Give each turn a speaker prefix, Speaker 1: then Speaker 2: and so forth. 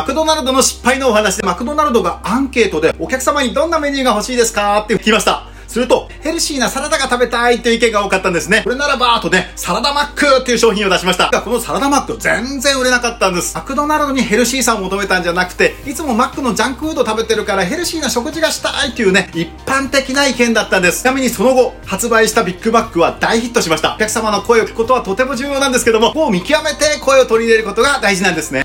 Speaker 1: マクドナルドの失敗のお話で、マクドナルドがアンケートでお客様にどんなメニューが欲しいですか？って聞きました。すると、ヘルシーなサラダが食べたいという意見が多かったんですね。これならば、とね、サラダマックっていう商品を出しました。このサラダマック全然売れなかったんです。マクドナルドにヘルシーさを求めたんじゃなくて、いつもマックのジャンクフード食べてるからヘルシーな食事がしたいっていうね、一般的な意見だったんです。ちなみにその後、発売したビッグマックは大ヒットしました。お客様の声を聞くことはとても重要なんですけども、もう見極めて声を取り入れることが大事なんですね。